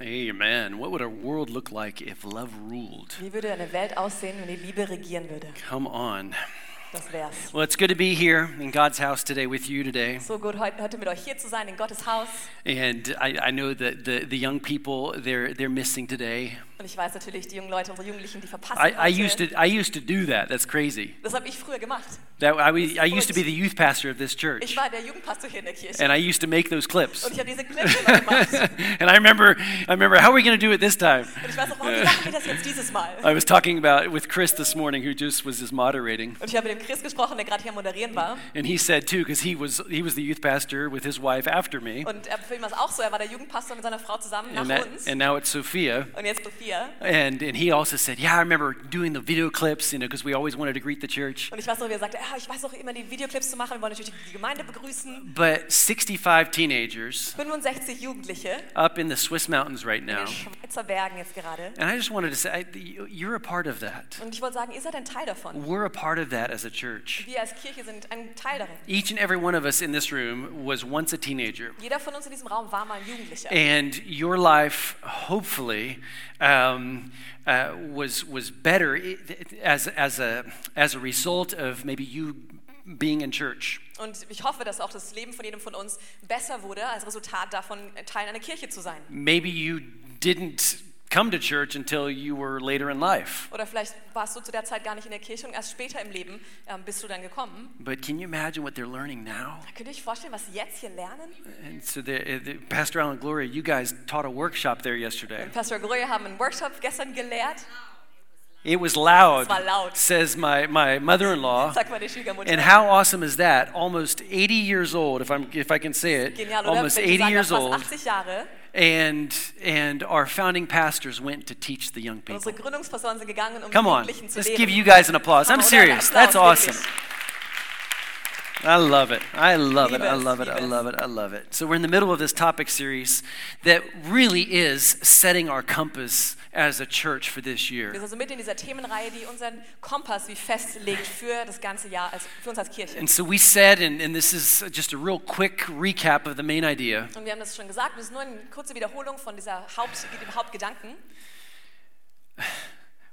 Amen. What would our world look like if love ruled? Wie würde eine Welt aussehen, wenn die Liebe regieren würde? Come on. Das wär's. Well, it's good to be here in God's house today with you today. So gut, heute, mit euch hier zu sein in Gottes Haus. And I, I know that the, the young people, they're, they're missing today. Und ich weiß natürlich, die jungen Leute, unsere Jugendlichen, die verpassen I, I, used to, I used to do that. That's crazy. Das habe ich früher gemacht. That, I, I used to be the youth pastor of this church. Ich war der Jugendpastor hier in der Kirche. And I used to make those clips. Und ich habe diese Clips immer gemacht. and I remember, I remember, how are we going to do it this time? Und ich weiß auch, wie machen wir das jetzt dieses Mal? I was talking about it with Chris this morning, who just was just moderating. Und ich habe mit dem Chris gesprochen, der gerade hier moderieren war. And he said too, because he was he was the youth pastor with his wife after me, Und er, für ihn war es auch so, er war der Jugendpastor mit seiner Frau zusammen nach and, that, uns. and now it's Sophia. Und jetzt Sophia. And and he also said, yeah, I remember doing the video clips, you know, because we always wanted to greet the church. Und ich weiß noch, wie er sagte, ja, ich weiß auch immer die Videoclips zu machen, wir wollen natürlich die Gemeinde begrüßen. But 65 teenagers 65 Jugendliche up in the Swiss mountains right now. in den Schweizer Bergen jetzt gerade. and I just wanted to say, I- you're a part of that. Und ich wollte sagen, ihr seid ein Teil davon. We're a part of that as a church. Wir als Kirche sind ein Teil darin. Each and every one of us in this room was once a teenager. Jeder von uns in diesem Raum war mal ein Jugendlicher. and your life hopefully um, uh, was was better as as a as a result of maybe you being in church Und ich hoffe, dass auch das Leben von jedem von uns besser wurde, als Resultat davon, Teil einer Kirche zu sein. maybe you didn't come to church until you were later in life Oder vielleicht warst du zu der Zeit gar nicht in der Kirche und erst später im Leben ähm, bist du dann gekommen. but can you imagine what they're learning now Könnt ihr euch vorstellen, was sie jetzt hier lernen? and so the, uh, the pastor alan gloria you guys taught a workshop there yesterday Und Pastor Gloria haben einen Workshop gestern gelehrt. It was loud, Es war laut. says my, my mal die Schwiegermutter. And how awesome is that? Almost 80 years old, if, I'm, if I can say it. Genial. Almost 80 sage, years old. And, and our founding pastors went to teach the young people. um Come on, let's give you guys an applause. I'm serious. That's awesome. I love it. I love it. I love it. I love it. I love it. So we're in the middle of this topic series that really is setting our compass as a church for this Wir year. sind also mit in dieser Themenreihe, die unseren Kompass wie festlegt für das ganze Jahr, als, für uns als Kirche. And so we said, and, and this is just a real quick recap of the main idea. Und wir haben das schon gesagt, das ist nur eine kurze Wiederholung von dieser Haupt, dem Hauptgedanken.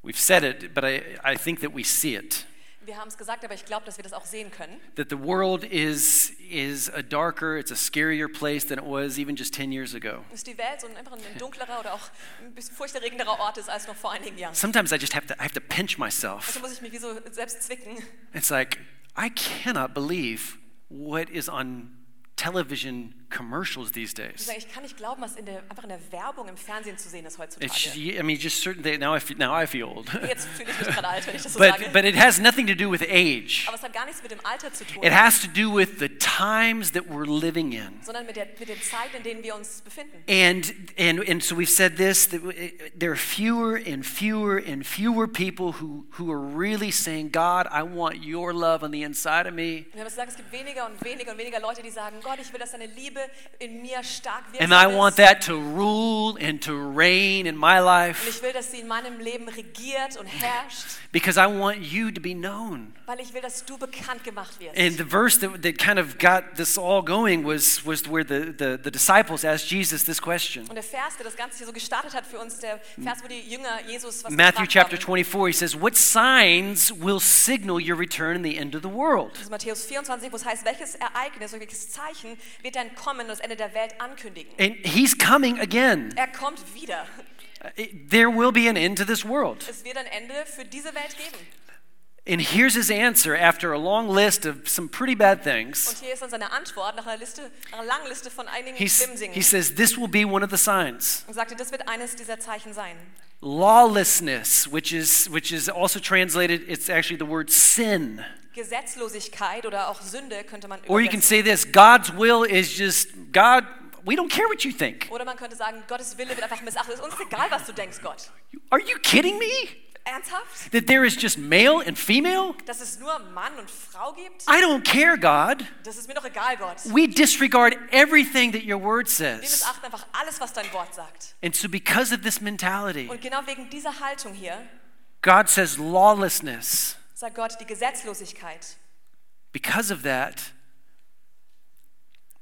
We've said it, but I, I think that we see it. Wir haben es gesagt, aber ich glaube, dass wir das auch sehen können. that the world is is a darker, it's a scarier place than it was even just 10 years ago. Dass die Welt so ein, einfach ein dunklerer oder auch ein bisschen furchterregenderer Ort ist als noch vor einigen Jahren. Sometimes I just have to I have to pinch myself. Also muss ich mich wie so selbst zwicken. It's like I cannot believe what is on television commercials these days. ich kann nicht glauben, was in der, einfach in der Werbung im Fernsehen zu sehen ist heutzutage. It's I mean just certain they, now I feel, now I feel old. Jetzt fühle ich mich gerade alt, wenn ich das so but sage. but it has nothing to do with age. aber es hat gar nichts mit dem Alter zu tun, It has to do with the times that we're living in. sondern mit, der, mit den Zeiten, in denen wir uns befinden. And, and, and so we've said this that there are fewer and fewer and fewer people who, who are really saying, God, I want your love on the inside of me. Wir haben gesagt, es gibt weniger und weniger und weniger Leute, die sagen, Gott, ich will, dass deine Liebe in mir stark And I want that to rule and to reign in my Und life ich will, dass sie in meinem Leben regiert und herrscht, because I want you to be known. Weil ich will, dass du bekannt gemacht wirst. And the verse that, that kind of got this all going was, was where the, the, the disciples asked Jesus this question. und der Vers, der das Ganze hier so gestartet hat für uns, der Vers, wo die Jünger Jesus was Matthew chapter 24, he says, What signs will signal your return in the end of the world? Das ist Matthäus 24, wo es heißt, welches Ereignis, welches Zeichen wird dein Kommen und das Ende der Welt ankündigen? And he's coming again. Er kommt wieder. There will be an end to this world. Es wird ein Ende für diese Welt geben. And here's his answer after a long list of some pretty bad things. Und hier ist dann seine Antwort nach einer Liste, nach einer langen Liste von einigen He's, schlimmen Dingen. he says, This will be one of the signs. Und sagte, das wird eines dieser Zeichen sein. Lawlessness, which is, which is also translated, it's actually the word sin. Gesetzlosigkeit oder auch Sünde könnte man Or you can say this God's will is just, God, we don't care what you think. Oder man könnte sagen, Gottes Wille wird einfach missachtet. Es ist uns egal, was du denkst, Gott. Are you kidding me? Ernsthaft? That there is just male and female? Dass es nur Mann und Frau gibt? I don't care, God. Das ist mir doch egal, Gott. We disregard everything that your word Wir says. missachten einfach alles, was dein Wort sagt. And so, because of this mentality, Und genau wegen dieser Haltung hier God says lawlessness. sagt Gott die Gesetzlosigkeit. Because of that,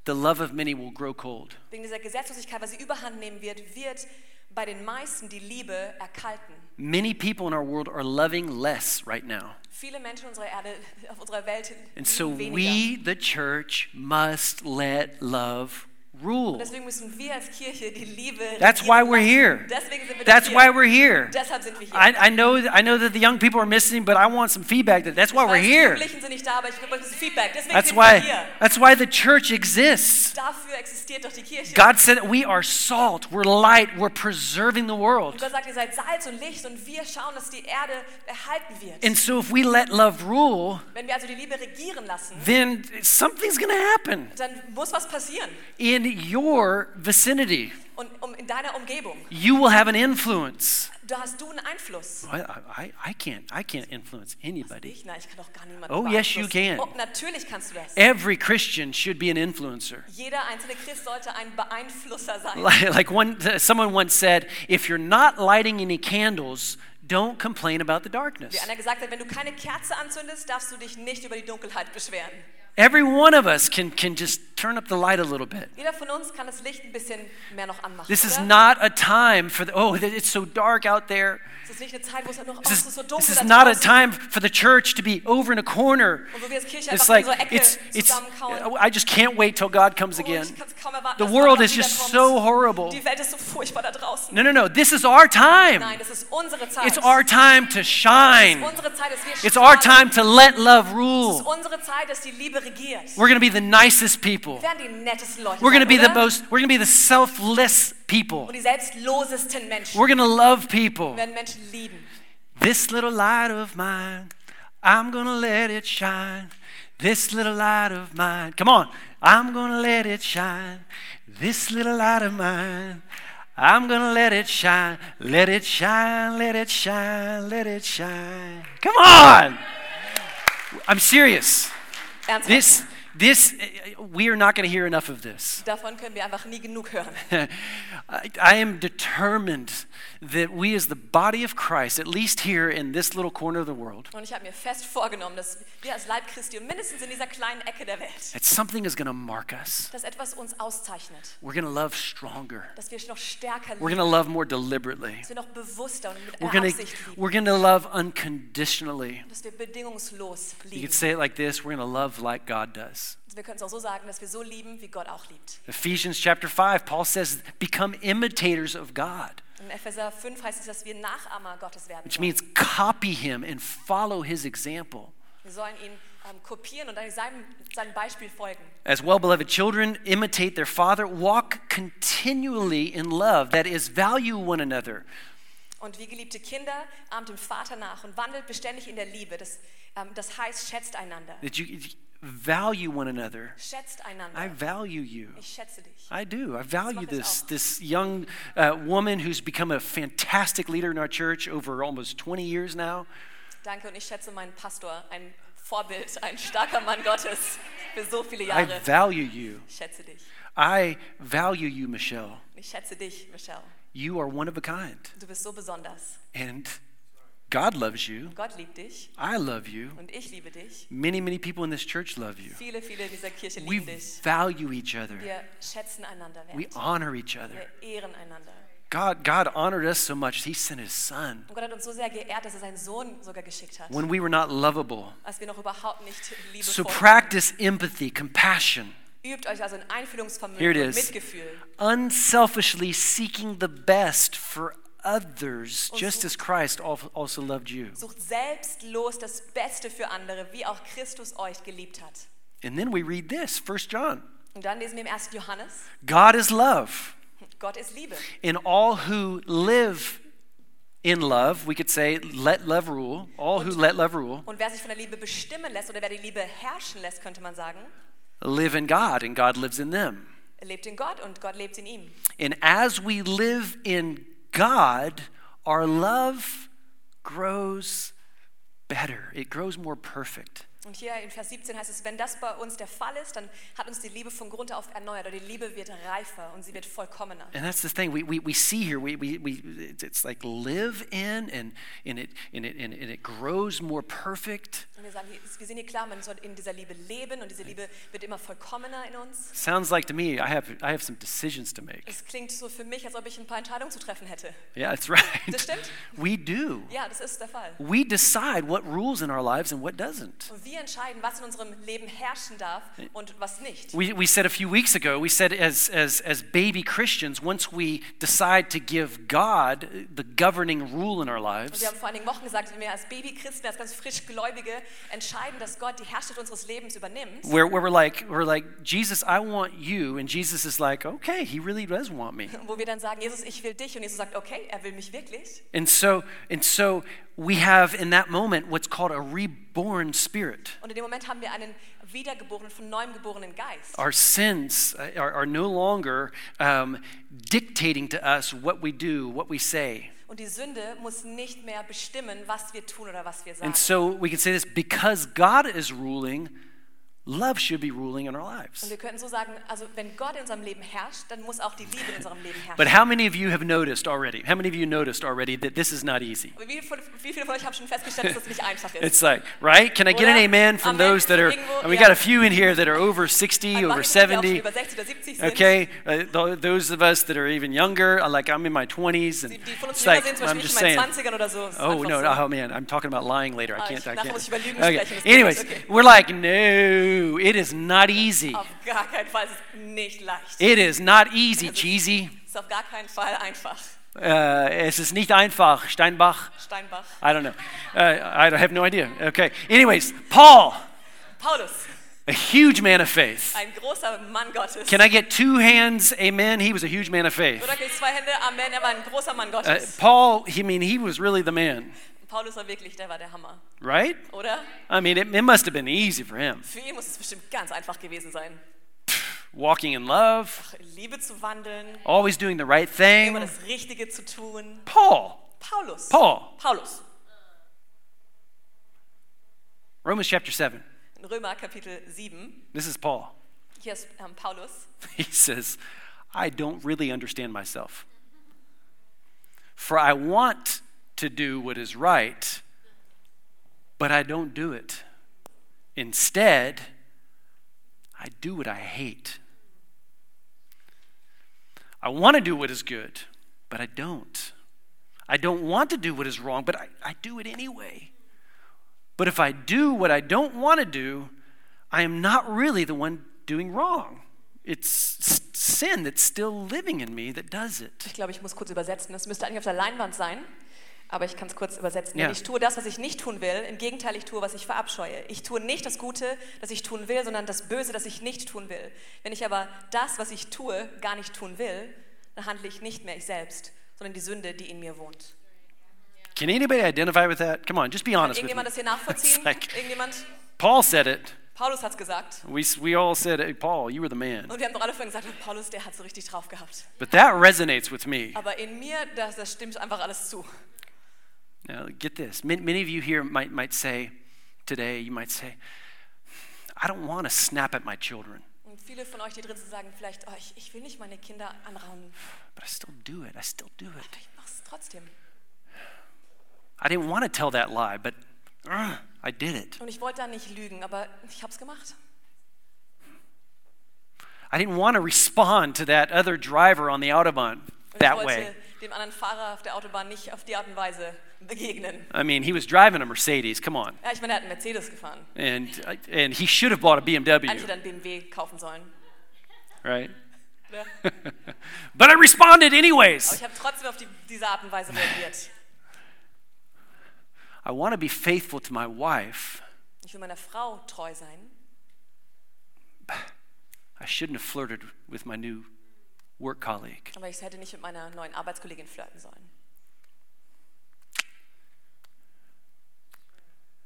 the love of many will grow cold. Wegen dieser Gesetzlosigkeit, weil sie überhand nehmen wird, wird bei den meisten die Liebe erkalten. Many people in our world are loving less right now. Viele Menschen unserer Erde, auf unserer Welt And so weniger. we, the church, must let love rule. Und deswegen müssen wir als Kirche die Liebe That's why we're here. Deswegen sind wir That's why we're here. Deshalb sind wir hier. I, I know I know that the young people are missing, but I want some feedback. That that's why we're here. Jugendlichen sind nicht da, aber ich will ein bisschen Feedback. Deswegen That's why that's why the church exists. Dafür existiert doch die Kirche. God said we are salt, we're light, we're preserving the world. Gott sagt, ihr seid Salz und Licht und wir schauen, dass die Erde erhalten wird. And so if we let love rule, Wenn wir also die Liebe regieren lassen, then something's going to happen dann muss was passieren. In your vicinity. Und um, in deiner Umgebung, You will have an influence. da hast du einen Einfluss. I, I, I can't I can't influence anybody. Ich, nein, ich kann doch gar niemanden Oh, yes, you can. Oh, natürlich kannst du das. Every Christian should be an influencer. Jeder einzelne Christ sollte ein Beeinflusser sein. Like, like one, someone once said, if you're not lighting any candles, don't complain about the darkness. Wie einer gesagt hat, wenn du keine Kerze anzündest, darfst du dich nicht über die Dunkelheit beschweren. Every one of us can, can just turn up the light a little bit. Jeder von uns kann das Licht ein bisschen mehr noch anmachen. This is oder? not a time for the, oh, it's so dark out there. Es ist nicht eine Zeit, wo es noch oh, This es is, ist so this is da not a draußen. time for the church to be over in a corner. Und wo wir als Kirche It's einfach like, in so Ecke it's, it's, zusammenkauen. Uh, I just can't wait till God comes Oh, again. ich kann's kaum erwarten, The dass world Gott is just wiederkommt. so horrible. Die Welt ist so furchtbar da draußen. No, no, no. This is our time. Nein, das ist unsere Zeit. It's our time to Es ist shine. unsere Zeit, dass wir It's our strahlen. time to let love Es ist rule. unsere Zeit, dass die Liebe regiert. We're going to be the nicest people. Wir werden die nettesten Leute We're going to be the most, we're going to be the selfless people. Und die selbstlosesten Menschen. We're going to love people. werden Menschen lieben. This little light of mine, I'm going to let it shine. This little light of mine. Come on. I'm going to let it shine. This little light of mine. I'm going to let it shine. Let it shine. Let it shine. Let it shine. Come on. I'm serious. This this we are not going to hear enough of this. Davon können wir einfach nie genug hören. I, I am determined that we, as the body of Christ, at least here in this little corner of the world, Und ich habe mir fest vorgenommen, dass wir als Leib Christi und mindestens in dieser kleinen Ecke der Welt, that something is going to mark us. dass etwas uns auszeichnet, We're going to love stronger. dass wir noch stärker We're lieben, going to love more deliberately. dass wir noch bewusster und mit We're einer going to Absicht lieben, we're going to love unconditionally. dass wir bedingungslos You lieben. could say it like this: We're going to love like God does. Wir können es auch so sagen, dass wir so lieben, wie Gott auch liebt. Ephesians chapter five, Paul says, "Become imitators of God," In Epheser 5 heißt es, dass wir Nachahmer Gottes werden which means copy Him and follow His example. Wir sollen ihn ähm, kopieren und seinem, seinem Beispiel folgen. As well beloved children, imitate their father, walk continually in love, that is, value one another. Und wie geliebte Kinder ahmt dem Vater nach und wandelt beständig in der Liebe. Das, ähm, das heißt, schätzt einander. That you value one another. I value you. Ich schätze dich. I do. I value this this young uh, woman who's become a fantastic leader in our church over almost 20 years now. Danke und ich schätze meinen Pastor, ein Vorbild, ein starker Mann Gottes für so viele I value you. Ich schätze dich. I value you, Michelle. Ich schätze dich, Michelle. You are one of a kind. Du bist so besonders. And God loves you. Gott liebt dich I love you. und ich liebe dich. Many, many people in this church love you. Viele, viele in dieser Kirche We lieben dich. value each other. Wir schätzen einander We honor each other. Wir ehren einander. God, God honored us so much, He sent His Son. Und Gott hat uns so sehr geehrt, dass er seinen Sohn sogar geschickt hat, When we were not lovable. als wir noch überhaupt nicht So liebevoll practice empathy, compassion, Übt euch also in Here it Einfühlungsvermögen is. Mitgefühl. unselfishly seeking the best for others, Und just as Christ also loved you. Sucht selbstlos das Beste für andere, wie auch Christus euch geliebt hat. And then we read this, 1 John. Und dann lesen wir im 1. Johannes, God is love. Gott ist Liebe. In all who live in love, we could say, let love rule. All who let love rule Und wer sich von der Liebe bestimmen lässt oder wer die Liebe herrschen lässt, könnte man sagen, live in God, and God lives in them. lebt in Gott und Gott lebt in ihm. And as we live in God, our love grows better. It grows more perfect. Und hier in Vers 17 heißt es, wenn das bei uns der Fall ist, dann hat uns die Liebe von Grund auf erneuert. Oder die Liebe wird reifer und sie wird vollkommener. And that's the thing we, we, we see here. We, we, we, it's like live in and, and, it, and, it, and it grows more perfect. Und wir, sagen, wir sehen hier klar, man soll in dieser Liebe leben und diese Liebe wird immer vollkommener in uns. Sounds like to me I have, I have some decisions to make. Es klingt so für mich, als ob ich ein paar Entscheidungen zu treffen hätte. Yeah, that's right. Das stimmt. We do. Ja, das ist der Fall. We decide what rules in our lives and what doesn't. Und wir entscheiden, was in unserem Leben herrschen darf und was nicht. We, we said a few weeks ago, we said as, as, as baby Christians, once we decide to give God the governing rule in our Und lives, wir haben vor einigen Wochen gesagt, wenn wir als Babychristen, als ganz frisch Gläubige entscheiden, dass Gott die Herrschaft unseres Lebens übernimmt, where, where we're like, we're like, Jesus, I want you. And Jesus is like, okay, he really does want me. wo wir dann sagen, Jesus, ich will dich. Und Jesus sagt, okay, er will mich wirklich. And so, and so we have in that moment what's called a reborn spirit. Und in dem Moment haben wir einen wiedergeborenen, von neuem geborenen Geist. Our sins uh, are, are no longer um, dictating to us what we do, what we say. Und die Sünde muss nicht mehr bestimmen, was wir tun oder was wir sagen. And so we can say this because God is ruling, love should be ruling in our Und lives. wir könnten so sagen, also wenn Gott in unserem Leben herrscht, dann muss auch die Liebe in unserem Leben herrschen. But how many of you have noticed already? How many of you noticed already that this is not easy? Wie, wie viele von euch haben schon festgestellt, dass das nicht einfach ist? It's like, right? Can I get an amen from Amen. those that are, Irgendwo, and we got a few in here that are over 60, over hier, die auch schon 70. über 60 oder 70 sind. Okay, uh, those of us that are even younger, uh, like I'm in my 20s, and Die, die von uns it's like sind, I'm just saying. meinen 20ern oder so. Oh no, so. oh man, I'm talking about lying later. I Ah, can't. I can't. muss ich über Lügen Okay. sprechen, das geht Anyways, okay. we're like, no, it is not easy. Auf gar keinen Fall, es nicht leicht. It is not easy, Also- cheesy. Es ist auf gar keinen Fall einfach. Uh, es ist nicht einfach, Steinbach. Steinbach. I don't know. Uh, I have no idea. Okay. Anyways, Paul, Paulus, a huge man of faith. ein großer Mann Gottes. Can I get two hands? Amen. He was a huge man of faith. Oder zwei Hände? Amen, er war ein großer Mann Uh, Gottes. Paul, he I mean he was really the man, Paulus war wirklich, der war der Hammer. right? Oder? I mean, it, it must have been easy for him. Für ihn muss es bestimmt ganz einfach gewesen sein. Walking in love, In Liebe zu wandeln, always doing the right immer thing. das Richtige zu tun. Paul, Paulus. Paul, Paulus. Romans chapter 7. In Römer Kapitel 7. This is Paul. Hier ist ähm, Paulus. He says, I don't really understand myself. For I want to do what is right, but I don't do it. Instead, I do what I hate. I want to do what is good, but I don't. I don't want to do what is wrong, but I, I do it anyway. But if I do what I don't want to do, I am not really the one doing wrong. It's sin that's still living in me that does it. Ich glaube, ich muss kurz übersetzen. Das müsste eigentlich auf der Leinwand sein, aber ich kann es kurz übersetzen. Ja. Denn ich tue das, was ich nicht tun will. Im Gegenteil, ich tue, was ich verabscheue. Ich tue nicht das Gute, das ich tun will, sondern das Böse, das ich nicht tun will. Wenn ich aber das, was ich tue, gar nicht tun will, dann handle ich nicht mehr ich selbst, sondern die Sünde, die in mir wohnt. Can anybody identify with that? Come on, just be Kann honest with me. irgendjemand das hier nachvollziehen? Like- Irgendjemand? Paul said it. Paulus hat es gesagt. We, we all said, hey, Paul, you were the man. Und wir haben doch alle vorhin gesagt, Paulus, der hat so richtig drauf gehabt. But that resonates with me. Aber in mir, das, das stimmt einfach alles zu. Now, get this. Many, many of you here might, might say today, you might say, I don't want to snap at my children, Und viele von euch, die drin sind, sagen vielleicht, oh, ich, ich will nicht meine Kinder anrauen. but I still do it. I still do it. Ich mach's trotzdem. I didn't want to tell that lie, but uh, I did it. Und ich wollte da nicht lügen, aber ich hab's gemacht. I didn't want to respond to that other driver on the Autobahn that way. dem anderen Fahrer auf der Autobahn nicht auf die Art und Weise begegnen. I mean, he was driving a Mercedes. Come on. Ja, ich meine, er hat einen Mercedes gefahren. And, and he should have bought a Eigentlich BMW, hätte er einen BMW kaufen sollen. right? But I responded Aber anyways. ich habe trotzdem auf die, diese Art und Weise reagiert. I want to be faithful to my wife. Ich will meiner Frau treu sein. I shouldn't have flirted with my new work colleague. Aber ich hätte nicht mit meiner neuen Arbeitskollegin flirten sollen.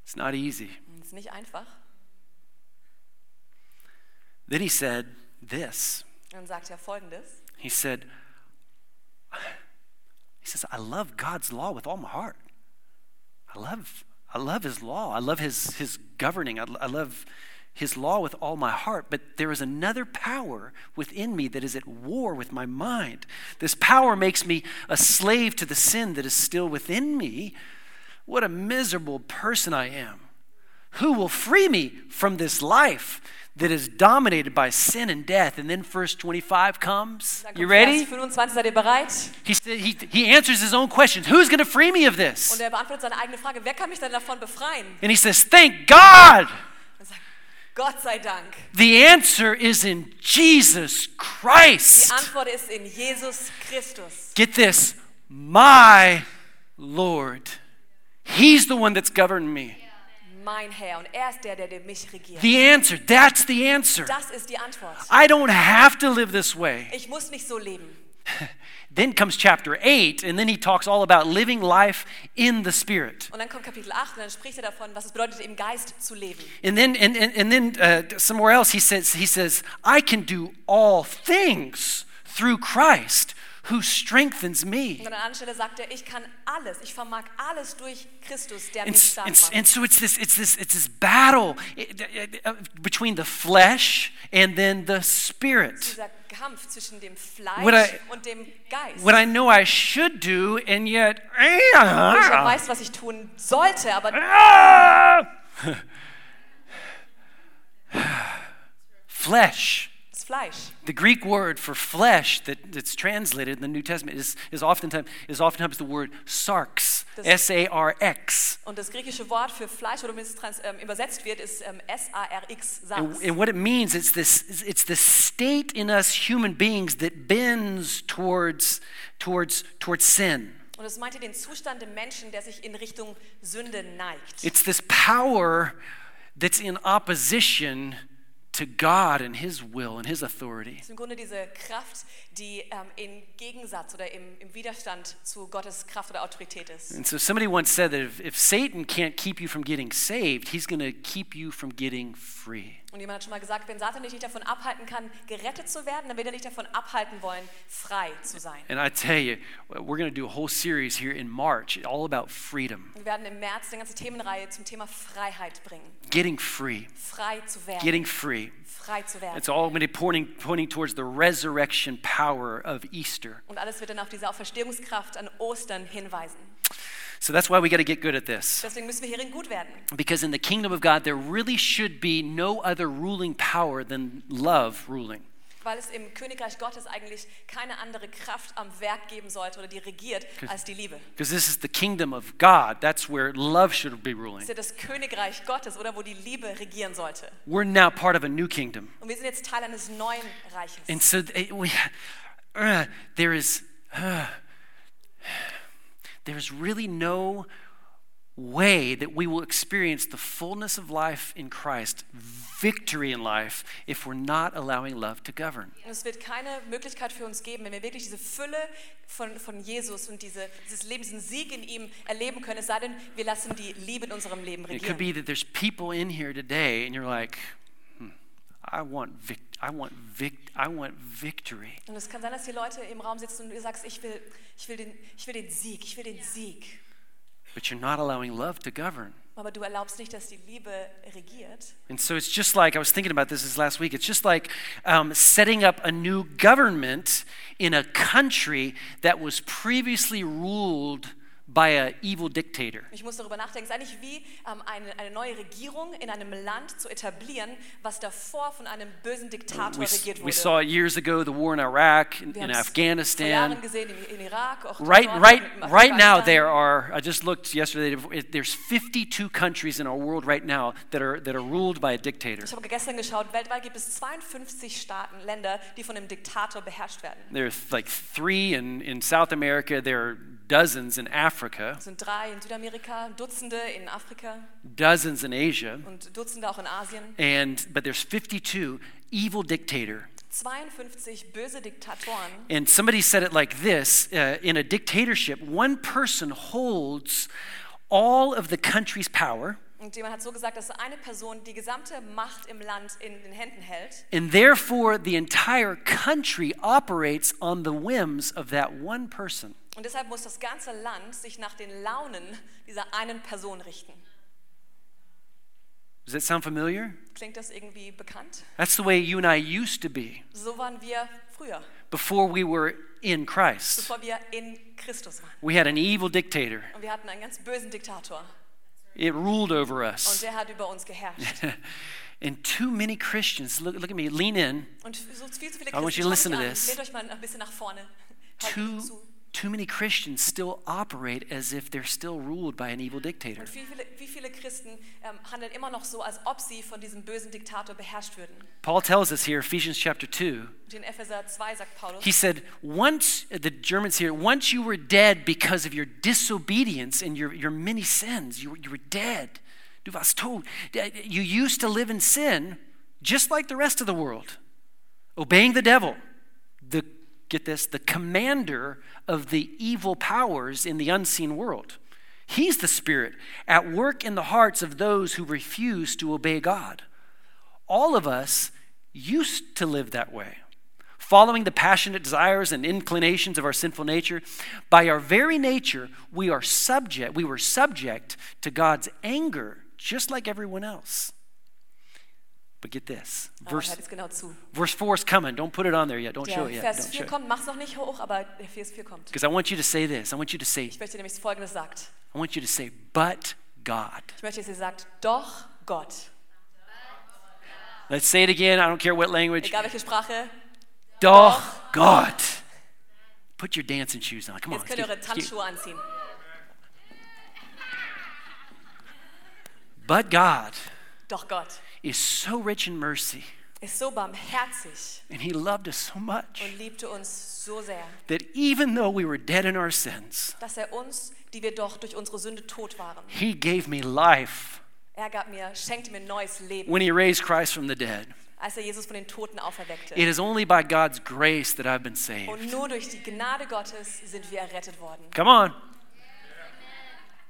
It's not easy. Es ist nicht einfach. Then he said this. Und dann sagt er folgendes. He said, he says, I love God's law with all my heart. I love, I love his law. I love his, his governing. I, I love his law with all my heart. But there is another power within me that is at war with my mind. This power makes me a slave to the sin that is still within me. What a miserable person I am. Who will free me from this life that is dominated by sin and death? And then verse 25 comes. You ready? 25, seid ihr bereit? He, he, he answers his own question Who's going to free me of Und this? er beantwortet seine eigene Frage, wer kann mich denn davon befreien? And he says, Thank God. Gott sei Dank. The answer is in Jesus Die Christ. Antwort ist in Jesus Christus. Get this, my Lord. He's the one that's governed me. Mein Herr. Und er ist der, der mich regiert. The answer, that's the answer. Das ist die Antwort. I don't have to live this way. Ich muss nicht so leben. Then comes chapter 8, and then he talks all about living life in the Spirit. Und dann kommt Kapitel 8 und dann spricht er davon, was es bedeutet, im Geist zu leben. And then, and, and, and then uh, somewhere else, he says, he says, I can do all things through Christ who strengthens me. Und an einer Stelle sagt er, ich kann alles, ich vermag alles durch Christus, der And, mich stark and, macht. and so it's this, it's this, it's this battle eh, uh, between the flesh and then the spirit. Kampf zwischen dem Fleisch What I- und dem Geist. What I know I should do, and yet, ich ah, weiß, was ich tun sollte, aber ah. flesh. Fleisch. The Greek word for flesh that, that's translated in the New Testament is, is, oftentimes, is oftentimes the word sarx, Das- S A R X. Und das griechische Wort für Fleisch, oder es trans, ähm, übersetzt wird, ist ähm, S-A-R-X, And, Sarx. and what it means, it's this, it's the state in us human beings that bends towards, towards, towards sin. Und es meinte den Zustand im Menschen, der sich in Richtung Sünde neigt. It's this power that's in opposition to God and His will and His authority. Ist im Grunde diese Kraft, die ähm, im Gegensatz oder im, im Widerstand zu Gottes Kraft oder Autorität ist. And so somebody once said that if, if Satan can't keep you from getting saved, he's going to keep you from getting free. Und jemand hat schon mal gesagt, wenn Satan dich nicht davon abhalten kann, gerettet zu werden, dann wird er dich davon abhalten wollen, frei zu sein. And I tell you, we're going to do a whole series here in March all about freedom, Wir werden im März eine ganze Themenreihe zum Thema Freiheit bringen. getting free, Frei zu werden. getting free. frei zu werden. It's all going to be pointing, pointing towards the resurrection power of Easter. Und alles wird dann auf diese Auferstehungskraft an Ostern hinweisen. So that's why we got to get good at this. Deswegen müssen wir hierin gut werden. Because in the kingdom of God, there really should be no other ruling power than love ruling. Weil es im Königreich Gottes eigentlich keine andere Kraft am Werk geben sollte oder die regiert als die Liebe. Because this is the kingdom of God. That's where love should be Das ruling. ist ja das Königreich Gottes oder wo die Liebe regieren sollte. We're now part of a new kingdom. Und wir sind jetzt Teil eines neuen Reiches. And so eh, we, uh, there is uh, there's really no way that we will experience the fullness of life in Christ, victory in life, if we're not allowing love to govern. Es wird keine Möglichkeit für uns geben, wenn wir wirklich diese Fülle von, von Jesus und diese, dieses Leben, diesen Sieg in ihm erleben können, es sei denn, wir lassen die Liebe in unserem Leben It could be that there's people in here today, and you're like, I want vic- I want vic- I want victory. Und es kann sein, dass hier Leute im Raum sitzen und du sagst, ich will, ich will, den, ich will den Sieg, ich will den Sieg. But you're not allowing love to govern. Aber du erlaubst nicht, dass die Liebe regiert. And so it's just like, I was thinking about this this last week, it's just like um, setting up a new government in a country that was previously ruled by an evil dictator. Ich muss darüber nachdenken. Es ist eigentlich wie ähm, eine, eine neue Regierung in einem Land zu etablieren, was davor von einem bösen Diktator We, regiert we saw years ago, the war in Iraq, in, Wir in Vor Afghanistan. Jahren gesehen, in, in Irak, auch Right, right, right now, there are. I just looked yesterday. There's 52 countries in our world right now that are that are ruled by a dictator. Ich habe gestern geschaut, weltweit gibt es 52 Staaten, Länder, die von einem Diktator beherrscht werden. There's like three in, in South America. There are dozens in Africa, Es sind drei in Südamerika, Dutzende in Afrika dozens in Asia, und Dutzende auch in Asien. and but there's 52 evil dictator. 52 böse Diktatoren. And somebody said it like this: uh, In a dictatorship, one person holds all of the country's power, Und jemand hat so gesagt, dass eine Person die gesamte Macht im Land in den Händen hält. and therefore the entire country operates on the whims of that one person. Und deshalb muss das ganze Land sich nach den Launen dieser einen Person richten. Does that sound familiar? Klingt das irgendwie bekannt? That's the way you and I used to be So waren wir früher, before we were in Christ. bevor wir in Christus waren. We had an evil dictator, Und wir hatten einen ganz bösen Diktator. It ruled over Und us. der hat über uns geherrscht. and too many Christians, look, look at me, lean in. Und so viel zu viele I want you to listen to this. lehnt euch mal ein bisschen nach vorne. Too. Too many Christians still operate as if they're still ruled by an evil dictator. Und wie viele, wie viele Christen ähm, handeln immer noch so, als ob sie von diesem bösen Diktator beherrscht würden. Paul tells us here, Ephesians chapter 2, in Epheser 2 sagt Paulus, he said, once, the Germans here, once you were dead because of your disobedience and your, your many sins, you were, you were dead. Du warst tot. You used to live in sin just like the rest of the world, obeying the devil, get this, the commander of the evil powers in the unseen world. He's the spirit at work in the hearts of those who refuse to obey God. All of us used to live that way, following the passionate desires and inclinations of our sinful nature. By our very nature, we are subject, we were subject to God's anger, just like everyone else. But get this. Oh, verse, hört genau verse 4 is coming. Don't put it on there yet. Don't show it yet. Vers 4 kommt, mach's noch nicht hoch, aber Vers 4 kommt. Because I want you to say this. I want you to say, Ich möchte nämlich Folgendes sagt. I want you to say, but God. Ich möchte, dass ihr sagt, doch Gott. Let's say it again. I don't care what language. Egal welche Sprache, Doch God. Put your dancing shoes on. Come on. jetzt könnt ihr eure let's get- let's get- Tanzschuhe anziehen. But God Doch Gott is so rich in mercy, ist so barmherzig and He loved us so much und liebte uns so sehr, that even though we were dead in our sins, dass er uns, die wir doch durch unsere Sünde tot waren, He gave me life er gab mir, schenkte mir neues Leben, when He raised Christ from the dead. als er Jesus von den Toten auferweckte. It is only by God's grace that I've been saved. Und nur durch die Gnade Gottes sind wir errettet worden. Come on.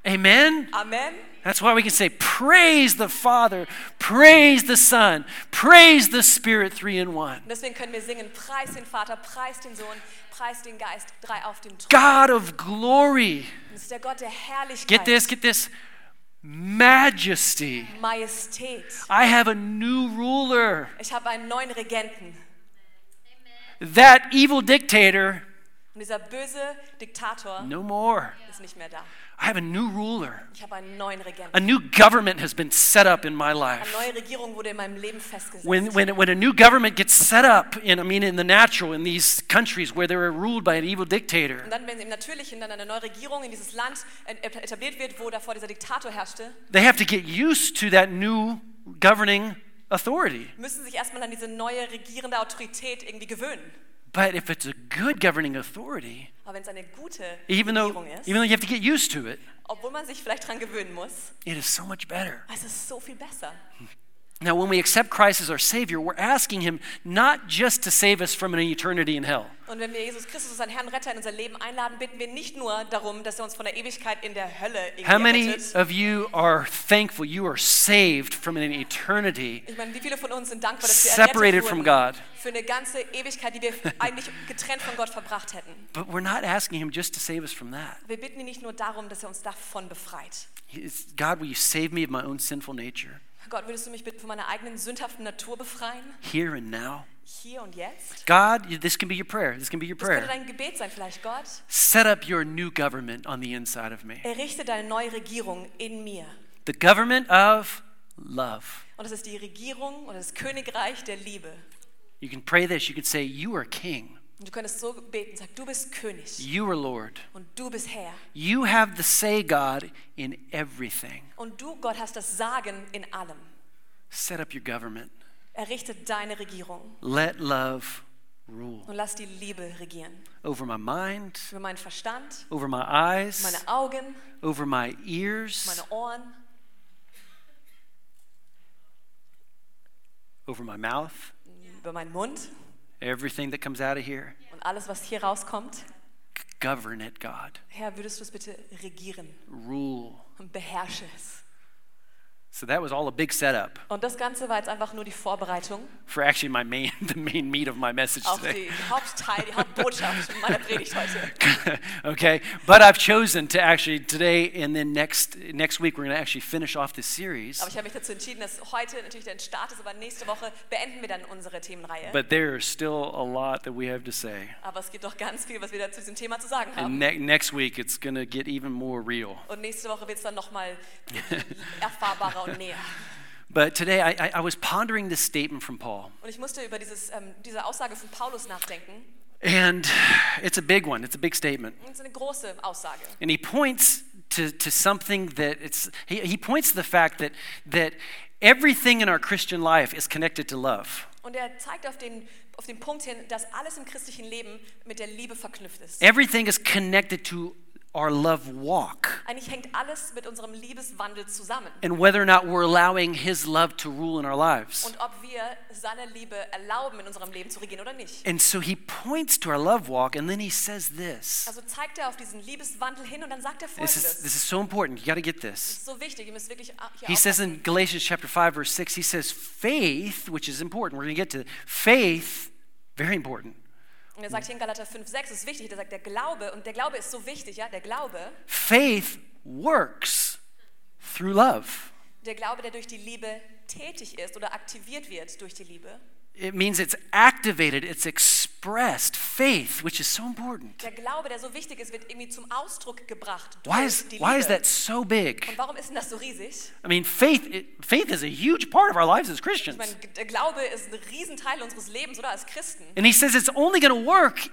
Amen. Amen. That's why we can say, Praise the Father, praise the Son, praise the Spirit, three in one. Deswegen können wir singen, preis den Vater, preis den Sohn, preis den Geist, drei auf dem Thron. God of glory. Das ist der Gott der Herrlichkeit, Get this, get this. Majesty. Majestät. I have a new ruler. Ich habe einen neuen Regenten. That evil dictator, Und dieser böse Diktator no more. ist nicht mehr da. I have a new ruler. Ich habe einen neuen Regenten. A new government has been set up in my Eine life. neue Regierung wurde in meinem Leben festgesetzt. When, when, when a new government gets set up, in, I mean, in the natural, in these countries where they're ruled by an evil dictator, Und dann, wenn im Natürlichen dann eine neue Regierung in dieses Land etabliert wird, wo davor dieser Diktator herrschte, they have to get used to that new governing authority. müssen sich erstmal an diese neue regierende Autorität irgendwie gewöhnen. But if it's a good governing authority, Aber wenn es eine gute even though, Regierung ist, even though you have to get used to it, obwohl man sich vielleicht dran gewöhnen muss, it is so much better. es ist so viel besser. Now, when we accept Christ as our Savior, we're asking Him not just to save us from an eternity in hell, Und wenn wir Jesus Christus als Herrn Retter in unser Leben einladen, bitten wir nicht nur darum, dass er uns von der Ewigkeit in der Hölle How many errettet. of you are thankful you are saved from an eternity Ich meine, wie viele von uns sind dankbar, dass wir separated errettet from wurden God? für eine ganze Ewigkeit, die wir eigentlich getrennt von Gott verbracht hätten. But we're not asking Him just to save us from that. Wir bitten ihn nicht nur darum, dass er uns davon befreit. It's, God, will you save me of my own sinful nature Gott, würdest du mich bitte von meiner eigenen sündhaften Natur befreien? here and now? Hier und jetzt? God, this can be your prayer. This can be your Das könnte prayer. dein Gebet sein, vielleicht Gott. Set up your new government on the inside of me. Errichte deine neue Regierung in mir. The government of love. Und das ist die Regierung oder das Königreich der Liebe. You can pray this. You can say, You are king. Und du könntest so beten, sag, du bist König You are Lord. und du bist Herr. You have the say, God, in everything. Und du, Gott, hast das Sagen in allem. Set up your government. Errichte deine Regierung Let love rule und lass die Liebe regieren. over my mind, Über meinen Verstand, over my eyes, meine Augen, over my ears, meine Ohren, over my mouth, über meinen Mund everything that comes out of here. und alles, was hier rauskommt. Govern it, God. Herr, würdest du es bitte regieren Rule. und beherrsche es. So that was all a big setup Und das Ganze war jetzt einfach nur die Vorbereitung for actually my main, the main meat of my message auf today. die Hauptteil, die Hauptbotschaft meiner Predigt heute. okay, but I've chosen to actually today and then next next week we're going to actually finish off this series. Aber ich habe mich dazu entschieden, dass heute natürlich der Start ist, aber nächste Woche beenden wir dann unsere Themenreihe. But there's still a lot that we have to say. aber es gibt doch ganz viel, was wir zu diesem Thema zu sagen haben. And ne- next week it's going to get even more real. Und nächste Woche wird es dann nochmal erfahrbarer näher. But today I, I, I was pondering this statement from Paul, Und ich musste über dieses, ähm, diese Aussage von Paulus nachdenken. and it's a big one. It's a big statement. Ist eine große Aussage. And he points to, to something that it's he, he points to the fact that that everything in our Christian life is connected to love. Und er zeigt auf den, auf den Punkt hin, dass alles im christlichen Leben mit der Liebe verknüpft ist. Everything is connected to our love walk Eigentlich hängt alles mit unserem Liebeswandel zusammen. and whether or not we're allowing his love to rule in our lives. Und ob wir seine Liebe erlauben, in unserem Leben zu regieren oder nicht. And so he points to our love walk and then he says this. Also zeigt er auf diesen Liebeswandel hin und dann sagt er This is this is so important. You got to get Das this. ist so wichtig, ihr müsst wirklich hier He says in Galatians chapter 5 verse 6 he says faith, which is important. We're going to get to faith, very important. Und er sagt hier in Galater 5, 6, ist wichtig, er sagt, der Glaube, und der Glaube ist so wichtig, ja, der Glaube, Faith works through love. der Glaube, der durch die Liebe tätig ist oder aktiviert wird durch die Liebe. It means it's activated, it's expressed. Faith, which is so important. Der Glaube, der so wichtig ist, wird irgendwie zum Ausdruck gebracht Why is, why is that so big? Und warum ist denn das so riesig? I mean, faith, it, faith is a huge part of our lives as Ich Christians. meine, der Glaube ist ein Riesenteil unseres Lebens, oder als Christen. And he says it's only going to work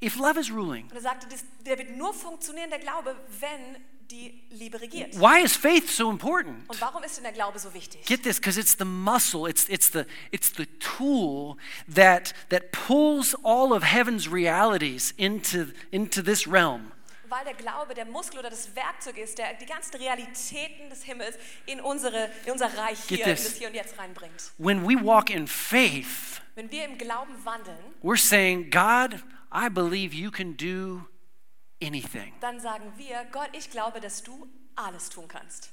if love is ruling. Und er sagte, der wird nur funktionieren, der Glaube, wenn die Liebe regiert. Why is faith so important? Und warum ist denn der Glaube so wichtig? Get this, because it's the muscle, it's, it's, the, it's the tool that, that pulls all of heaven's realities into, into this realm. Weil der Glaube der Muskel oder das Werkzeug ist, der die ganzen Realitäten des Himmels in, unsere, in unser Reich Get hier, in this. das Hier und Jetzt reinbringt. When we walk in faith, Wenn wir im Glauben wandeln, we're saying, God, I believe you can do anything. dann sagen wir, Gott, ich glaube, dass du alles tun kannst.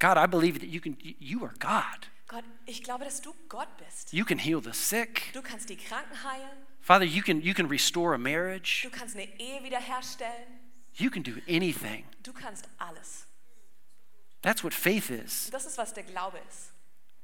God, I believe that you can you are God. Gott, ich glaube, dass du Gott bist. You can heal the sick. Du kannst die Kranken heilen, Father, you can you can restore a marriage. du kannst eine Ehe wiederherstellen, You can do anything. du kannst alles. That's what faith is. Das ist, was der Glaube ist.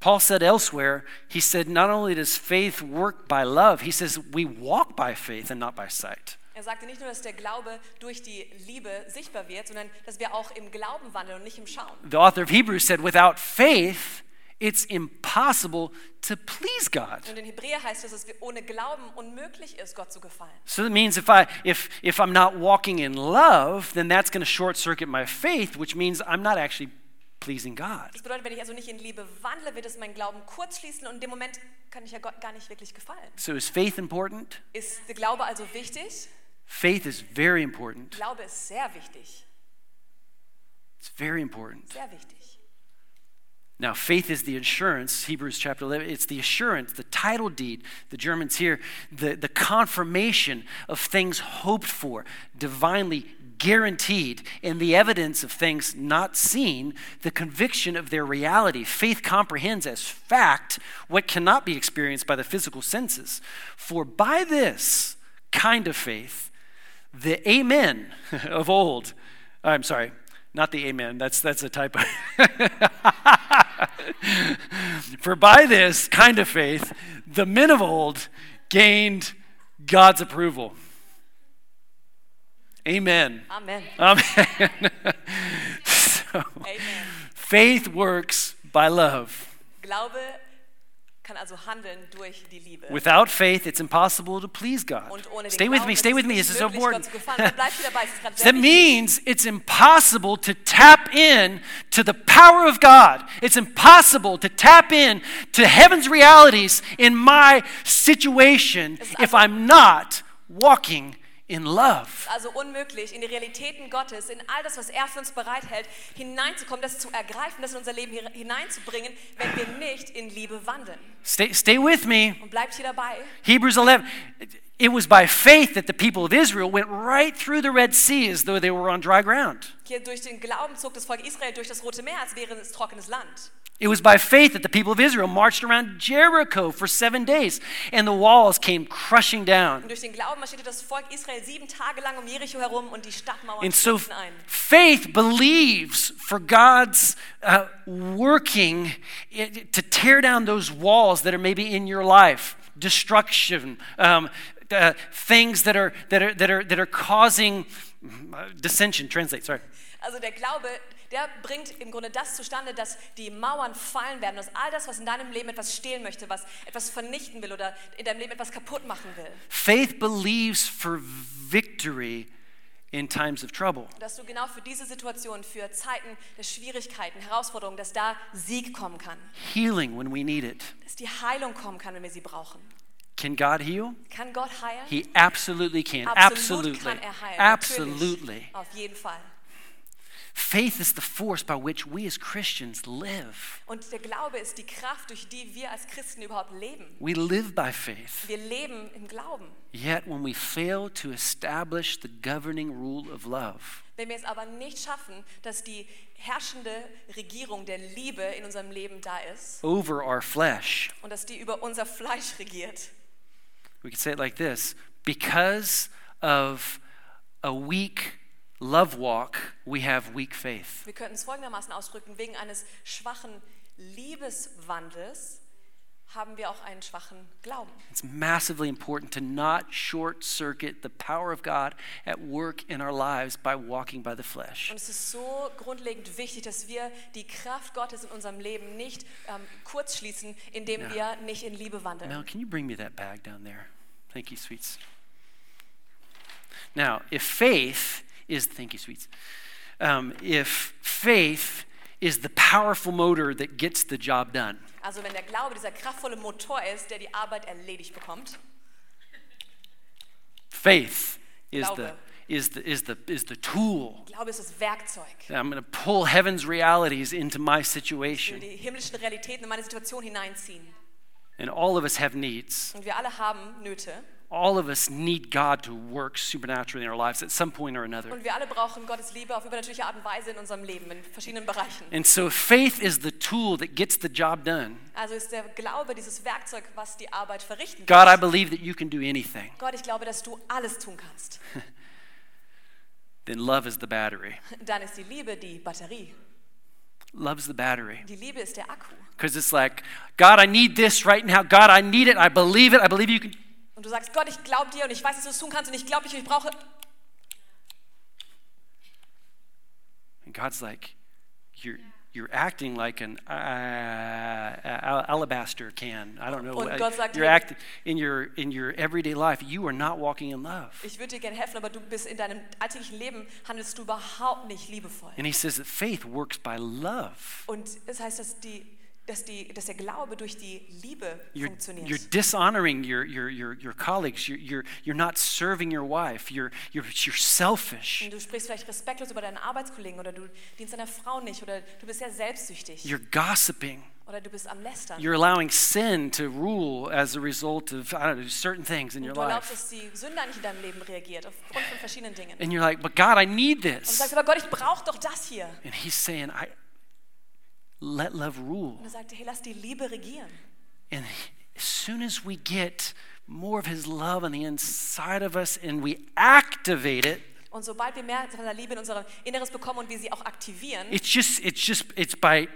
Paul said elsewhere, he said, not only does faith work by love, he says we walk by faith and not by sight. Er sagte nicht nur, dass der Glaube durch die Liebe sichtbar wird, sondern dass wir auch im Glauben wandeln und nicht im Schauen. The author of Hebrews said, without faith, it's impossible to please God. Und in Hebräer heißt es, dass es ohne Glauben unmöglich ist, Gott zu gefallen. So that means if I if if I'm not walking in love, then that's going to short circuit my faith, which means I'm not actually pleasing God. Das bedeutet, wenn ich also nicht in Liebe wandle, wird es meinen Glauben kurz schließen und in dem Moment kann ich ja Gott gar nicht wirklich gefallen. So is faith important? Ist der Glaube also wichtig? Faith is very important. Glaube ist sehr wichtig. It's very important. Sehr wichtig. Now, faith is the insurance, Hebrews chapter 11, it's the assurance, the title deed, the Germans here, the, the confirmation of things hoped for, divinely guaranteed, and the evidence of things not seen, the conviction of their reality. Faith comprehends as fact what cannot be experienced by the physical senses. For by this kind of faith, the amen of old, I'm sorry, not the amen, that's, that's a typo. For by this kind of faith, the men of old gained God's approval. Amen. Amen. Amen. so, Amen. faith works by love. Glaube Without faith, it's impossible to please God. und ohne den Stay with me, stay with me. This is so important. zu gefallen. Aber Bleib hier dabei, es ist gerade sehr That means it's impossible to tap in to the power of God. It's impossible to tap in to heaven's realities in my situation if I'm not walking in love. also unmöglich, in die Realitäten Gottes, in all das, was er für uns bereithält, hineinzukommen, das zu ergreifen, das in unser Leben hineinzubringen, wenn wir nicht in Liebe wandeln. Stay, stay with me. Und bleibt hier dabei. Hebrews 11. It was by faith that the people of Israel went right through the Red Sea as though they were on dry ground. Hier durch den Glauben zog das Volk Israel durch das Rote Meer, als wäre es trockenes Land. It was by faith that the people of Israel marched around Jericho for seven days and the walls came crushing down. Und durch den Glauben marschierte das Volk Israel sieben Tage lang um Jericho herum und die Stadtmauern And so ein. faith believes for God's uh, working to tear down those walls that are maybe in your life, destruction, um, uh, things that are, that, are, that, are, that are causing uh, dissension. Translate, sorry. Also der Glaube, der bringt im Grunde das zustande, dass die Mauern fallen werden, dass all das, was in deinem Leben etwas stehlen möchte, was etwas vernichten will oder in deinem Leben etwas kaputt machen will, Faith believes for victory in times of trouble. dass du genau für diese Situation, für Zeiten der Schwierigkeiten, Herausforderungen, dass da Sieg kommen kann, healing when we need it. dass die Heilung kommen kann, wenn wir sie brauchen. Can God heal? Kann Gott heilen? He absolutely can. Absolut Absolutely. kann er heilen. Absolutely. Natürlich. Auf jeden Fall. Faith is the force by which we as Christians live. Und der Glaube ist die Kraft, durch die wir als Christen überhaupt leben. We live by faith. Wir leben im Glauben. Yet, when we fail to establish the governing rule of love, Wenn wir es aber nicht schaffen, dass die herrschende Regierung der Liebe in unserem Leben da ist over our flesh, und dass die über unser Fleisch regiert, we could say it like this because of a weak love walk, we have weak faith. wir könnten es folgendermaßen ausdrücken, wegen eines schwachen Liebeswandels haben wir auch einen schwachen Glauben. It's massively important to not short circuit the power of God at work in our lives by walking by the flesh. Und es ist so grundlegend wichtig, dass wir die Kraft Gottes in unserem Leben nicht ähm, kurzschließen, indem Ja. wir nicht in Liebe wandeln. Mel, can you bring me that bag down there? Thank you, sweets. Now, if faith is, thank you, sweets. Um, if faith is the powerful motor that gets the job done, Also wenn der Glaube dieser kraftvolle Motor ist, der die Arbeit erledigt bekommt, faith is the, is the, is the, is the tool. Glaube ist das Werkzeug. I'm going to pull heaven's realities into my Ich will situation. die himmlischen Realitäten in meine Situation hineinziehen. And all of us have needs. Und wir alle haben Nöte. All of us need God to work supernaturally in our lives at some point or another. Und wir alle brauchen Gottes Liebe auf übernatürliche Art und Weise in unserem Leben, in verschiedenen Bereichen. And so faith is the tool that gets the job done. Also ist der Glaube dieses Werkzeug, was die Arbeit verrichten God, I believe that you can do anything. Gott, ich glaube, dass du alles tun kannst. Then love is the battery. Dann ist die Liebe die Batterie. Love's the battery. Die Liebe ist der Akku. Because it's like, God, I need this right now. God, I need it. I believe it. I believe you can. Und du sagst, Gott, ich glaube dir und ich weiß, dass du es tun kannst und ich glaube dich und ich brauche. And God's like, you're, you're acting like an uh, al- alabaster can. I don't know. Und Gott sagt, you're acting in your in your everyday life. You are not walking in love. Ich würde dir gerne helfen, aber du bist in deinem alltäglichen Leben, handelst du überhaupt nicht liebevoll. And He says that faith works by love. Und es heißt, dass, die, dass, die, dass der Glaube durch die Liebe You're, funktioniert. you're dishonoring your, your, your, your colleagues. You're, you're, you're not serving your wife. You're, you're, you're selfish. Und du sprichst vielleicht respektlos über deinen Arbeitskollegen oder du dienst deiner Frau nicht oder du bist sehr selbstsüchtig You're gossiping. oder du bist am Lästern. You're allowing sin to rule as a result of I don't know, certain things in Und your du erlaubst, life. dass die Sünde nicht in deinem Leben reagiert, aufgrund von verschiedenen Dingen. And you're like, but God, I need Und du this. sagst, aber Gott, ich brauche doch das hier. And He's saying, I let love rule. Und er sagt, hey, lass die Liebe regieren. And as soon as we get more of His love on the inside of us and we activate it, Und sobald wir mehr von der Liebe in unser Inneres bekommen und wir sie auch aktivieren, it's just it's just it's by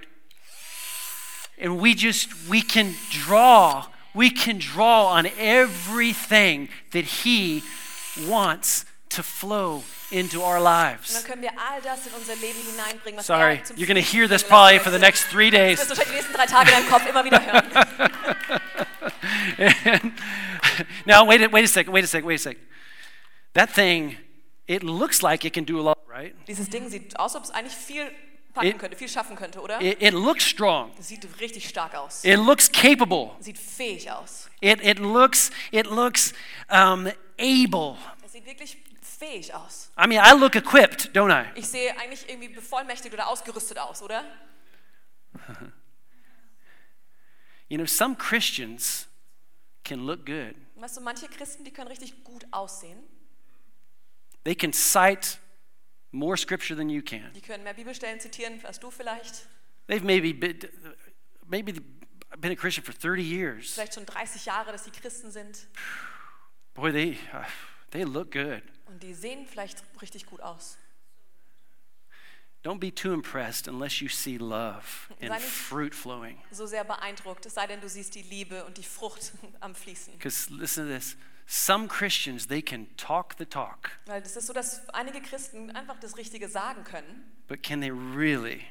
and we just we can draw we can draw on everything that he wants to flow into our lives können wir all das in unser Leben hineinbringen, was sorry er you're going to hear this probably for the next three days Das wirst du wahrscheinlich die nächsten drei Tage in deinem Kopf immer wieder hören. And- now wait a, wait a second wait a second wait a second that thing it looks like it can do a lot right Dieses Ding sieht aus, ob es eigentlich viel packen It- könnte, viel schaffen könnte, oder? it, it looks strong sieht richtig stark aus. it looks capable Sieht fähig aus. it, it looks it looks um, able Es sieht wirklich fähig aus. I mean, I look equipped, don't I? Ich sehe eigentlich irgendwie bevollmächtigt oder ausgerüstet aus, oder? You know, some Christians can look good. Weißt du, manche Christen, die können richtig gut aussehen. They can cite more scripture than you can. Die können mehr Bibelstellen zitieren als du vielleicht. They've maybe been, maybe been a Christian for 30 years. Vielleicht schon 30 Jahre, dass sie Christen sind. Boy, they, uh, they look good. Und die sehen vielleicht richtig gut aus. Don't be too impressed unless you see love and Sei nicht- fruit flowing. So sehr beeindruckt, es sei denn, du siehst die Liebe und die Frucht am Fließen. Because listen to this some Christians, they can talk the talk, Weil es ist so, dass einige Christen einfach das Richtige sagen können, but can they really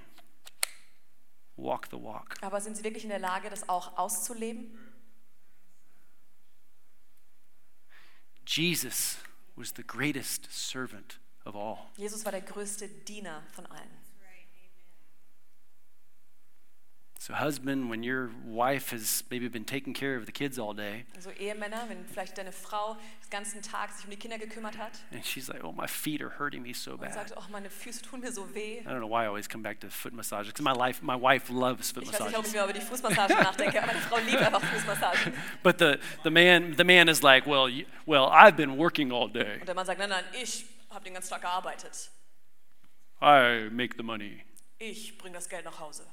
walk the walk? aber sind sie wirklich in der Lage, das auch auszuleben? Jesus was the greatest servant of all. Jesus war der größte Diener von allen. So, husband, when your wife has maybe been taking care of the kids all day, Also Ehemänner, wenn vielleicht deine Frau den ganzen Tag sich um die Kinder gekümmert hat and she's like, "Oh, my feet are hurting me so und bad." sagt, oh, meine Füße tun mir so weh. I don't know why I always come back to foot massages because my life, my wife loves foot Ich weiß nicht, ob massages. ich mir über die Fußmassage nachdenke, aber meine Frau liebt einfach Fußmassagen. But the, the man the man is like, well, you, well, I've been working all day. Und der Mann sagt, nein, nein, ich habe den ganzen Tag gearbeitet. I make the money, Ich bringe das Geld nach Hause.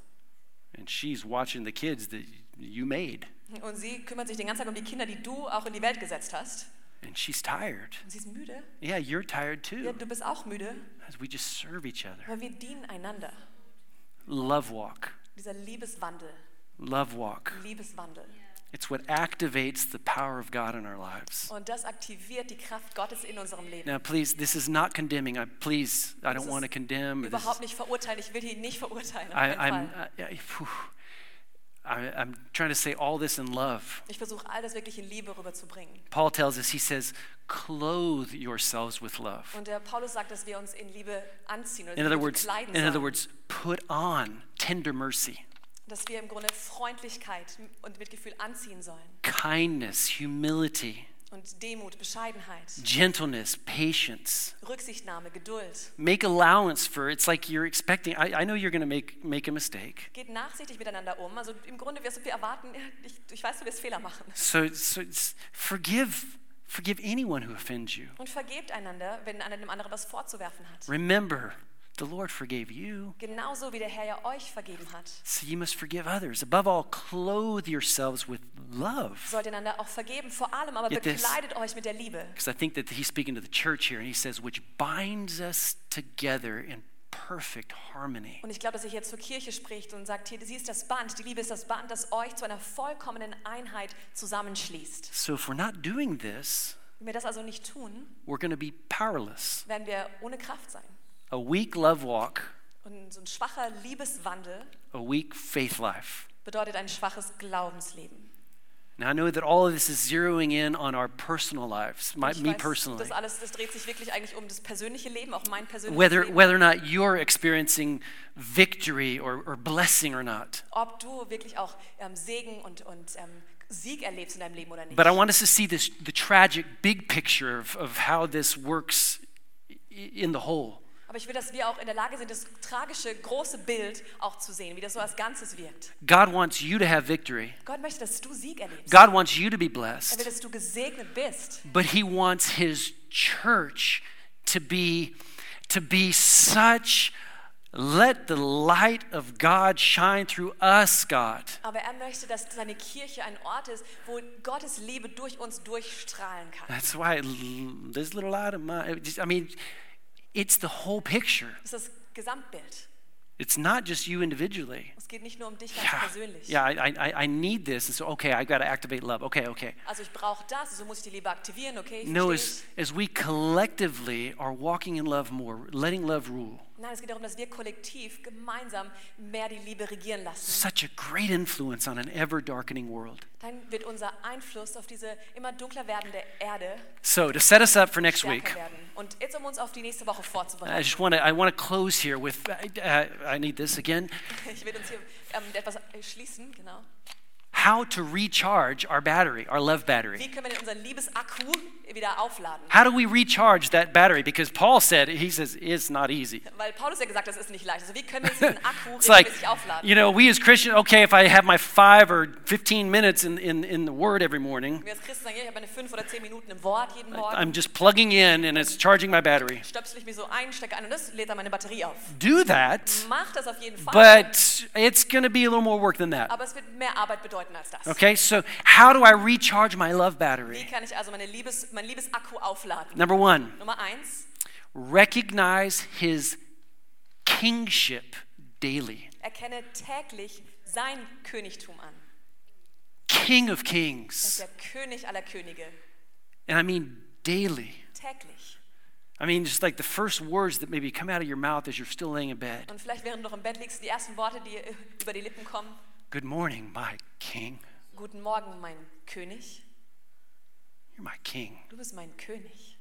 And she's watching the kids that you made, Und sie kümmert sich den ganzen Tag um die Kinder, die du auch in die Welt gesetzt hast. and she's tired. Und sie ist müde. Yeah, you're tired Ja, too. du bist auch müde, As we just serve each other. weil wir dienen einander. Love walk, Dieser Liebeswandel, love walk. Liebeswandel. It's what activates the power of God in our lives. Und das aktiviert die Kraft Gottes in unserem Leben. Now, please, this is not condemning. I please, I don't want to condemn. Überhaupt nicht verurteilen. Ich will ihn nicht verurteilen. I, I'm, uh, I, I. I'm trying to say all this in love. Ich versuche all das wirklich in Liebe rüberzubringen. Paul tells us, he says, clothe yourselves with love. Und der Paulus sagt, dass wir uns in Liebe anziehen In other words, in other words, put on tender mercy, Dass wir im Grunde Freundlichkeit und Mitgefühl anziehen sollen. kindness, humility, Und Demut, Bescheidenheit, gentleness, patience. Rücksichtnahme, Geduld. Make allowance for it's like you're expecting. I, I know you're going to make make a mistake. Geht nachsichtig miteinander um. Also im Grunde wirst du wir erwarten, ich, ich weiß, du wirst Fehler machen. So, so forgive forgive anyone who offends you. Und vergebt einander, wenn einer dem anderen was vorzuwerfen hat. Remember, the Lord forgave you. Genauso wie der Herr ja euch vergeben hat. So you must forgive others. Above all, clothe yourselves with love. Sollt einander auch vergeben, vor allem aber Get this. bekleidet euch mit der Liebe. Because I think that he's speaking to the church here, and he says, which binds us together in perfect harmony. Und ich glaube, dass er hier zur Kirche spricht und sagt, hier, sie ist das Band, die Liebe ist das Band, das euch zu einer vollkommenen Einheit zusammenschließt. So if we're not doing this, Wenn wir das also nicht tun, we're going to be powerless. werden wir ohne Kraft sein. A weak love walk, Und so ein schwacher Liebeswandel a weak faith life. bedeutet ein schwaches Glaubensleben. Now I know that all of this is zeroing in on our personal lives, my, me weiß, personally. Das alles, das dreht sich wirklich eigentlich um das persönliche Leben, auch mein persönliches Whether Leben. whether or not you're experiencing victory or, or blessing or not. Ob du wirklich auch ähm, Segen und, und ähm, Sieg erlebst in deinem Leben oder nicht. But I want us to see this the tragic big picture of, of how this works in the whole. Aber ich will, dass wir auch in der Lage sind, das tragische, große Bild auch zu sehen, wie das so als Ganzes wirkt. God wants you to have victory. Gott möchte, dass du Sieg erlebst. God wants you to be Er will, blessed. dass du gesegnet bist. But he wants his church to be to be such let the light of God shine through us, God. Aber er möchte, dass seine Kirche ein Ort ist, wo Gottes Liebe durch uns durchstrahlen kann. That's why this little light of mine, I mean, it's the whole picture. Das ist das Gesamtbild. It's not just you individually. Es geht nicht nur um dich ganz Yeah, persönlich. yeah I, I, I need this. And so, okay, I got to activate love. Okay, okay. Also ich brauche das, also muss ich die Liebe aktivieren, okay? No, as, as we collectively are walking in love more, letting love rule, Nein, es geht darum, dass wir kollektiv gemeinsam mehr die Liebe regieren lassen. such a great influence on an ever darkening world. Dann wird unser Einfluss auf diese immer dunkler werdende Erde So, to set us up for next week, werden. Und jetzt, um uns auf die nächste Woche I vorzubereiten, just want to I want to close here with uh, I need this again. ich will uns hier ähm, etwas schließen, genau. How to recharge our battery, our love battery. Wie können wir denn unseren Liebesakku wieder aufladen? How do we recharge that battery? Because Paul said, he says, it's not easy. Weil Paulus ja gesagt das ist nicht leicht. Also wie können wir diesen Akku It's like, regelmäßig aufladen? you know, we as Christians, okay, if I have my five or 15 minutes in, in, in the Word every morning, Wir als Christen sagen, ja, ich habe meine fünf oder zehn Minuten im Wort jeden Morgen. I'm just plugging in and it's charging my battery. Stöpsel ich mir so ein, stecke ein und das lädt dann meine Batterie auf. Do that, Mach das auf jeden Fall. but it's going to be a little more work than that. aber es wird mehr Arbeit bedeuten als das. Okay, so how do I recharge my love Wie battery? kann ich also meine Liebes, mein Liebesakku aufladen? Number one, Nummer eins, recognize his kingship daily. erkenne täglich sein Königtum an. King of Er ist kings. der König aller Könige. And I mean daily. Täglich. I mean, just like the first words that maybe come out of your mouth as you're still laying in bed. Und vielleicht während du noch im Bett liegst, die ersten Worte, die über die Lippen kommen. Good morning, my king. Guten Morgen, mein König. You're my king. Du bist mein König.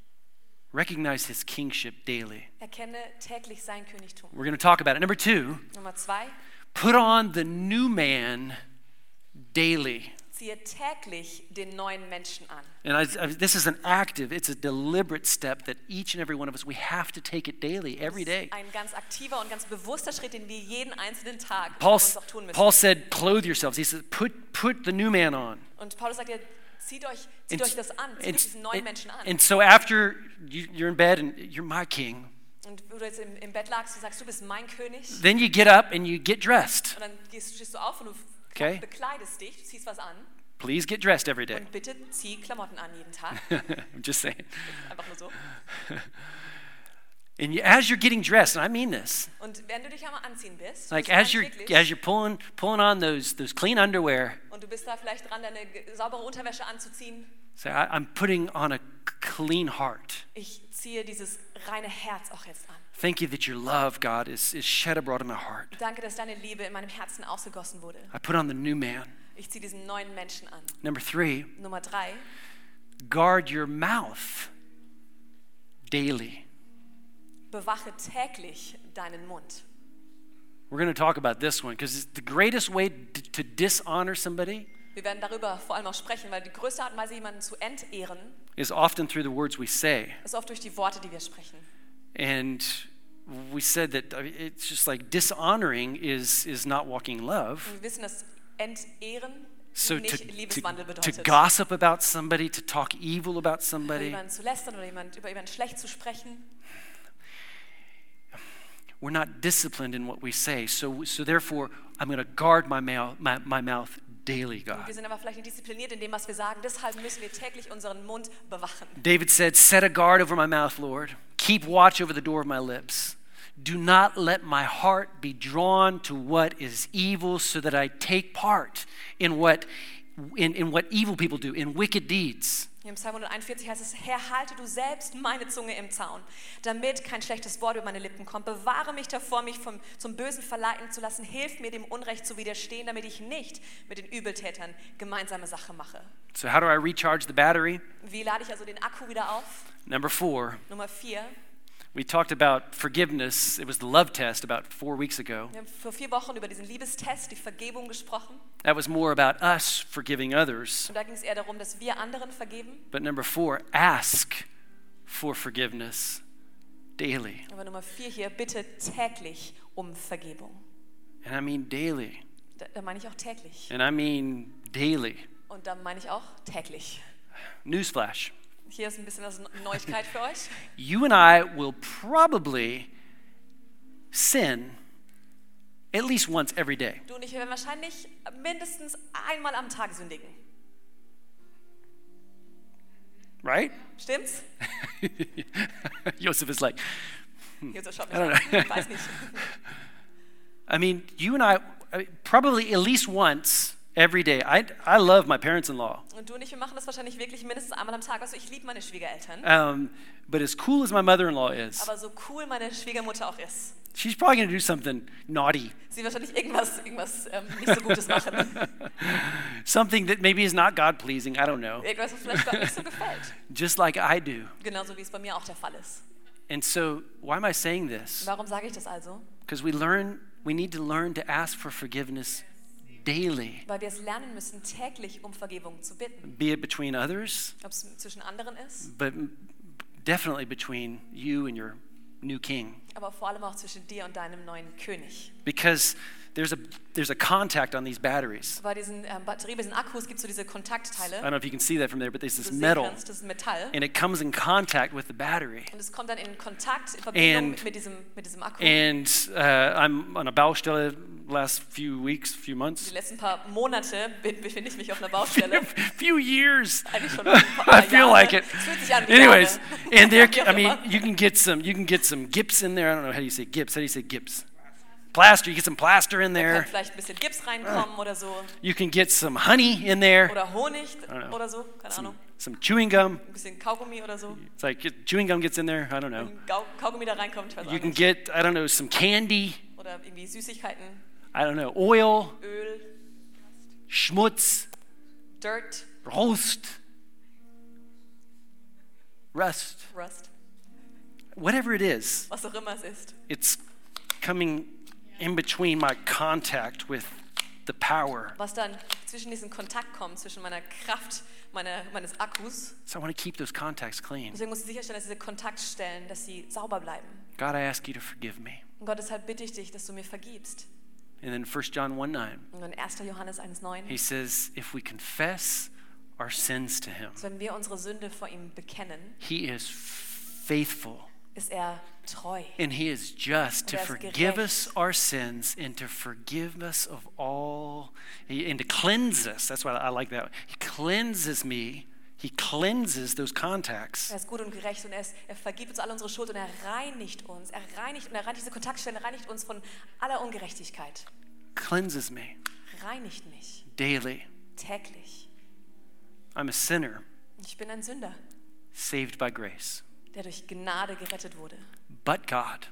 Recognize his kingship daily. Erkenne täglich sein Königtum. We're going to talk about it. Number two, Nummer zwei, put on the new man daily. Ziehe täglich den neuen Menschen an. And I, I, this is an active, it's a deliberate step that each and every one of us, we have to take it daily, every day. Ein ganz aktiver und ganz bewusster Schritt, den wir jeden einzelnen Tag Paul, uns auch tun müssen. Paul said, clothe yourselves. He said, put, put the new man on. und Paulus sagt ja, zieht euch, zieht And, euch das an, zieht and- euch diesen neuen and- Menschen an. and so after you, you're in bed and you're my king, und wo du jetzt im, im Bett lagst und sagst, du bist mein König. then you get up and you get dressed. Und dann gehst, stehst du auf und du Okay. bekleidest dich, ziehst was an. Please get dressed every day. Und bitte zieh Klamotten an jeden Tag. I'm just saying. Einfach nur so. And you, as you're getting dressed, and I mean this, Und wenn du dich einmal anziehen bist, like as you're wirklich, as you're pulling pulling on those those clean underwear, und du bist da vielleicht dran, deine saubere Unterwäsche anzuziehen, say I, I'm putting on a clean heart. ich ziehe dieses reine Herz auch jetzt an. Thank you that your love, God, is, is shed abroad in my heart. Danke, dass deine Liebe in meinem Herzen ausgegossen wurde. I put on the new man. Ich ziehe diesen neuen Menschen an. Number three, Nummer drei, guard your mouth daily. Bewache täglich deinen Mund. We're going to talk about this one because the greatest way to dishonor somebody Wir werden darüber vor allem auch sprechen, weil die größte Art und Weise, jemanden zu entehren, is often through the words we say. ist oft durch die Worte, die wir sprechen. And we said that uh, it's just like dishonoring is, is not walking in love. Und wir wissen, dass entehren So to, to, to gossip about somebody, to talk evil about über somebody, jemanden zu lästern oder jemand, über jemanden schlecht zu sprechen. We're not disciplined in what we say. So, so therefore, I'm going to guard my mouth, my, my mouth daily, God. Wir sind aber vielleicht nicht diszipliniert in dem, was wir sagen. Deshalb müssen wir täglich unseren Mund bewachen. David said, Set a guard over my mouth, Lord. Keep watch over the door of my lips. Do not let my heart be drawn to what is evil, so that I take part in what, in, in what evil people do, in wicked deeds. Hier im Psalm 141 heißt es, Herr, halte du selbst meine Zunge im Zaun, damit kein schlechtes Wort über meine Lippen kommt. Bewahre mich davor, mich vom, zum Bösen verleiten zu lassen. Hilf mir, dem Unrecht zu widerstehen, damit ich nicht mit den Übeltätern gemeinsame Sache mache. So, how do I recharge the battery? Wie lade ich also den Akku wieder auf? Number four, Nummer vier. We talked about forgiveness. It was the love test about four weeks ago. Wir haben vor vier Wochen über diesen Liebestest, die Vergebung gesprochen. That was more about us forgiving others. Und da ging es eher darum, dass wir anderen vergeben. But number four, ask for forgiveness daily. Aber Nummer vier hier, bitte täglich um Vergebung. And I mean daily. Da, da meine ich auch täglich. And I mean daily. Und da meine ich auch täglich. Newsflash. Hier ist ein bisschen was Neuigkeit für euch. You and I will probably sin at least once every day. Du und ich werden wahrscheinlich mindestens einmal am Tag sündigen. Right? Stimmt's? Joseph is like, hmm, schaut mich I don't an. know. Ich weiß nicht. I mean, you and I, probably at least once every day. I, I love my parents in law. Und du und ich, wir machen das wahrscheinlich wirklich mindestens einmal am Tag. Also ich liebe meine Schwiegereltern. Um, but as cool as my mother in law is, Aber so cool meine Schwiegermutter auch ist, she's probably going to do something naughty, sie wird wahrscheinlich irgendwas, irgendwas ähm, nicht so Gutes machen. something that maybe is not God pleasing. I don't know. Irgendwas, was vielleicht Gott nicht so gefällt. Just like I do. Genauso wie es bei mir auch der Fall ist. And so, why am I saying this? Warum sage ich das also? Because we learn, we need to learn to ask for forgiveness daily, weil wir es lernen müssen, täglich um Vergebung zu bitten. be it between others, Ob es zwischen anderen ist, but definitely between you and your new king. aber vor allem auch zwischen dir und deinem neuen König. Because there's a, there's a contact on these batteries. Bei diesen ähm, Batterien, bei diesen Akkus gibt es so diese Kontaktteile. I don't know if you can see that from there, but there's this metal, kannst, das ist Metall. and it comes in contact with the battery. Und es kommt dann in Kontakt, in Verbindung And- mit, diesem, mit diesem Akku. And uh, I'm on a Baustelle last few weeks, few months. Die letzten paar Monate befinde ich mich auf einer Baustelle. few years. Eigentlich schon ein paar I feel Jahre. like it. Es fühlt sich an wie Anyways, and there, I mean, you can get some, you can get some gips in there. I don't know how do you say gips. How do you say gips? Plaster. You get some plaster in there. vielleicht ein bisschen Gips reinkommen oder so. You can get some honey in there. Oder Honig oder so, keine Some, Ahnung. some chewing gum. Ein bisschen Kaugummi oder so. It's like chewing gum gets in there. I don't know. Wenn Kaugummi da reinkommt, You can get, I don't know, some candy. Oder irgendwie Süßigkeiten, I don't know, oil, Öl, schmutz, Dirt, roast, rust, Rust, whatever it is. was auch immer es ist. It's coming in between my contact with the power. Was dann zwischen diesen Kontakt kommt, zwischen meiner Kraft meiner, meines Akkus. So I want to keep those contacts clean. Deswegen muss ich sicherstellen, dass diese Kontaktstellen, dass sie sauber bleiben. God, I ask you to forgive me. Und Gott, deshalb bitte ich dich, dass du mir vergibst. And then 1 John 1 9, Und in 1. Johannes 1,9, he says, if we confess our sins to him, wenn wir unsere Sünde vor ihm bekennen, he is faithful ist er treu. and he is just to er forgive us our sins and to forgive us of all and to cleanse us. That's why I like that. He cleanses me. He cleanses those contacts. Er ist gut und gerecht und er, ist, er vergibt uns alle unsere Schuld und er reinigt uns. Er reinigt und er reinigt diese Kontaktstellen, er reinigt uns von aller Ungerechtigkeit. Cleanses me Reinigt mich daily. täglich. I'm a sinner Ich bin ein Sünder, saved by grace. Der durch Gnade gerettet wurde. But God,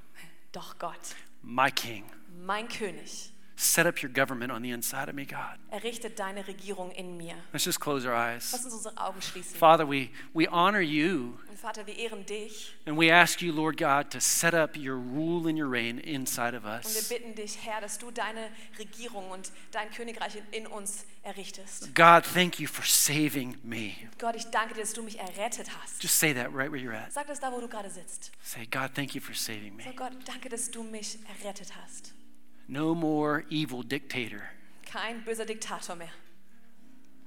Doch Gott, my King, mein König, set up your government on the inside of me, God. errichtet deine Regierung in mir. Let's just close our eyes. Lass uns unsere Augen schließen. Father, we, we honor you Und Vater, wir ehren dich and we ask you, Lord God, to set up your rule and your reign inside of und wir us. bitten dich, Herr, dass du deine Regierung und dein Königreich in, in uns errichtest. God, thank you for saving me. Gott, ich danke dir, dass du mich errettet hast. Just say that right where you're at. Sag das da, wo du gerade sitzt. Say, God, thank you for saving me. Sag Gott, danke, dass du mich errettet hast. No more evil dictator, Kein böser Diktator mehr.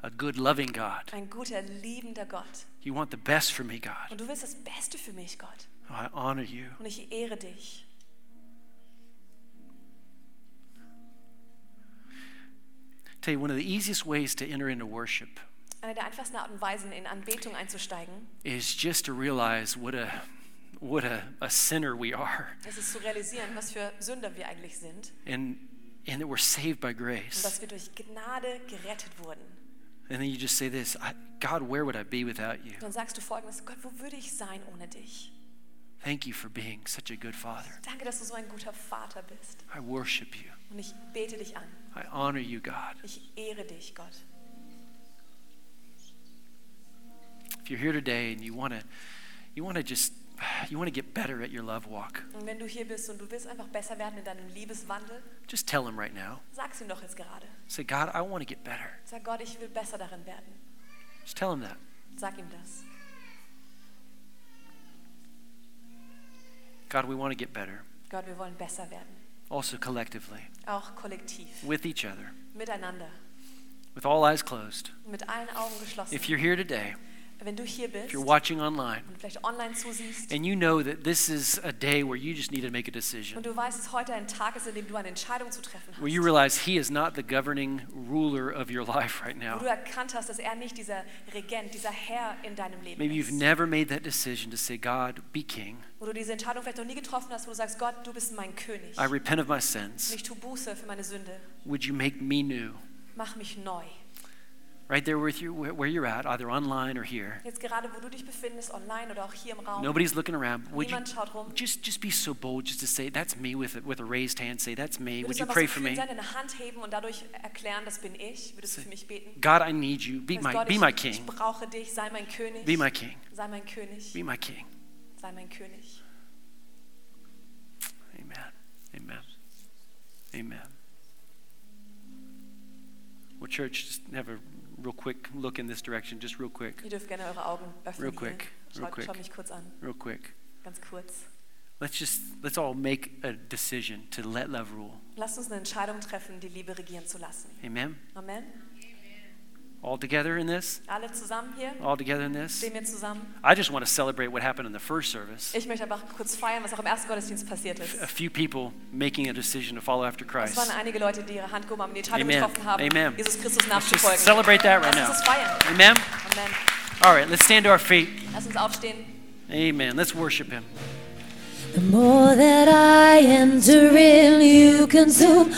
a good, loving God. Ein guter, liebender Gott. You want the best for me, God. Und du willst das Beste für mich, Gott. Oh, I honor you. Und ich ehre dich. Tell you, one of the easiest ways to enter into worship Eine der einfachsten Arten und Weisen, in Anbetung einzusteigen, is just to realize what a what a, a sinner we are ist zu realisieren, was für Sünder wir eigentlich sind and and that we're saved by und grace. dass wir durch Gnade gerettet wurden. And then you just say this, I, God, where would I be without you? Dann sagst du folgendes, Gott, wo würde ich sein ohne dich? Thank you for being such a good father. Danke, dass du so ein guter Vater bist. I worship you. Und ich bete dich an. I honor you, God. Ich ehre dich, Gott. If you're here today and you want to you want to just you want to get better at your love walk, Und wenn du hier bist und du willst einfach besser werden in deinem Liebeswandel, just tell him right now. sag's ihm doch jetzt gerade. Say, God, I want to get better. Sag Gott, ich will besser darin werden. Just tell him that. Sag ihm das. God, we want to get better. Gott, wir wollen besser werden. Also collectively, Auch kollektiv, with each other, miteinander, with all eyes closed. mit allen Augen geschlossen. If you're here today, Wenn du hier if you're watching online, vielleicht online zusiehst and you know that this is a day where you just need to make a decision, und weißt, dass heute ein Tag ist, in dem du eine Entscheidung zu treffen where you realize He is not the governing ruler of your life right now. hast, er dieser Regent, dieser Herr in deinem Leben Maybe you've ist. never made that decision to say, God, be king. Wo du diese Entscheidung vielleicht noch nie getroffen hast, wo du sagst, Gott, du bist mein König. I repent of my sins. ich tue Buße für meine Sünde. Would you make me new? Mach mich neu. Right there with you, where you're at, either online or here. Jetzt gerade, wo du dich befindest, online oder auch hier im Raum, Nobody's looking around. Would you schaut rum. just just be so bold just to say, That's me with a, with a raised hand? Say, That's me. Would you pray so for me? sein, deine Hand heben und dadurch erklären, das bin ich? Würdest du für mich beten? God, I need you. Be my, Gott, be ich, my ich king. brauche dich, sei mein König. Be my king. Sei mein König. Be my king. Sei mein König. Amen. Amen. Amen. Well, church, just a real quick look in this direction, just real quick, Ihr dürft gerne eure Augen öffnen. Real quick, real quick. Schaut mich kurz an, real quick. ganz kurz. Let's just let's all make a decision to let love rule. Lasst uns eine Entscheidung treffen, die Liebe regieren zu lassen. Amen. Amen. All together in this. Alle zusammen hier? All together in this. Stehen wir zusammen? I just want to celebrate what happened in the first service. Ich möchte einfach kurz feiern, was auch im ersten Gottesdienst passiert ist. A few people making a decision to follow after Es Christ. waren einige Leute, die ihre Hand gehoben haben, die Entscheidung Amen. getroffen haben, Amen. Jesus Christus Let's just celebrate that right Lass now. uns es feiern. Amen. Amen. All right, let's stand to our feet. Lass uns aufstehen. Amen. Let's worship Him. The more that I enter in, you consume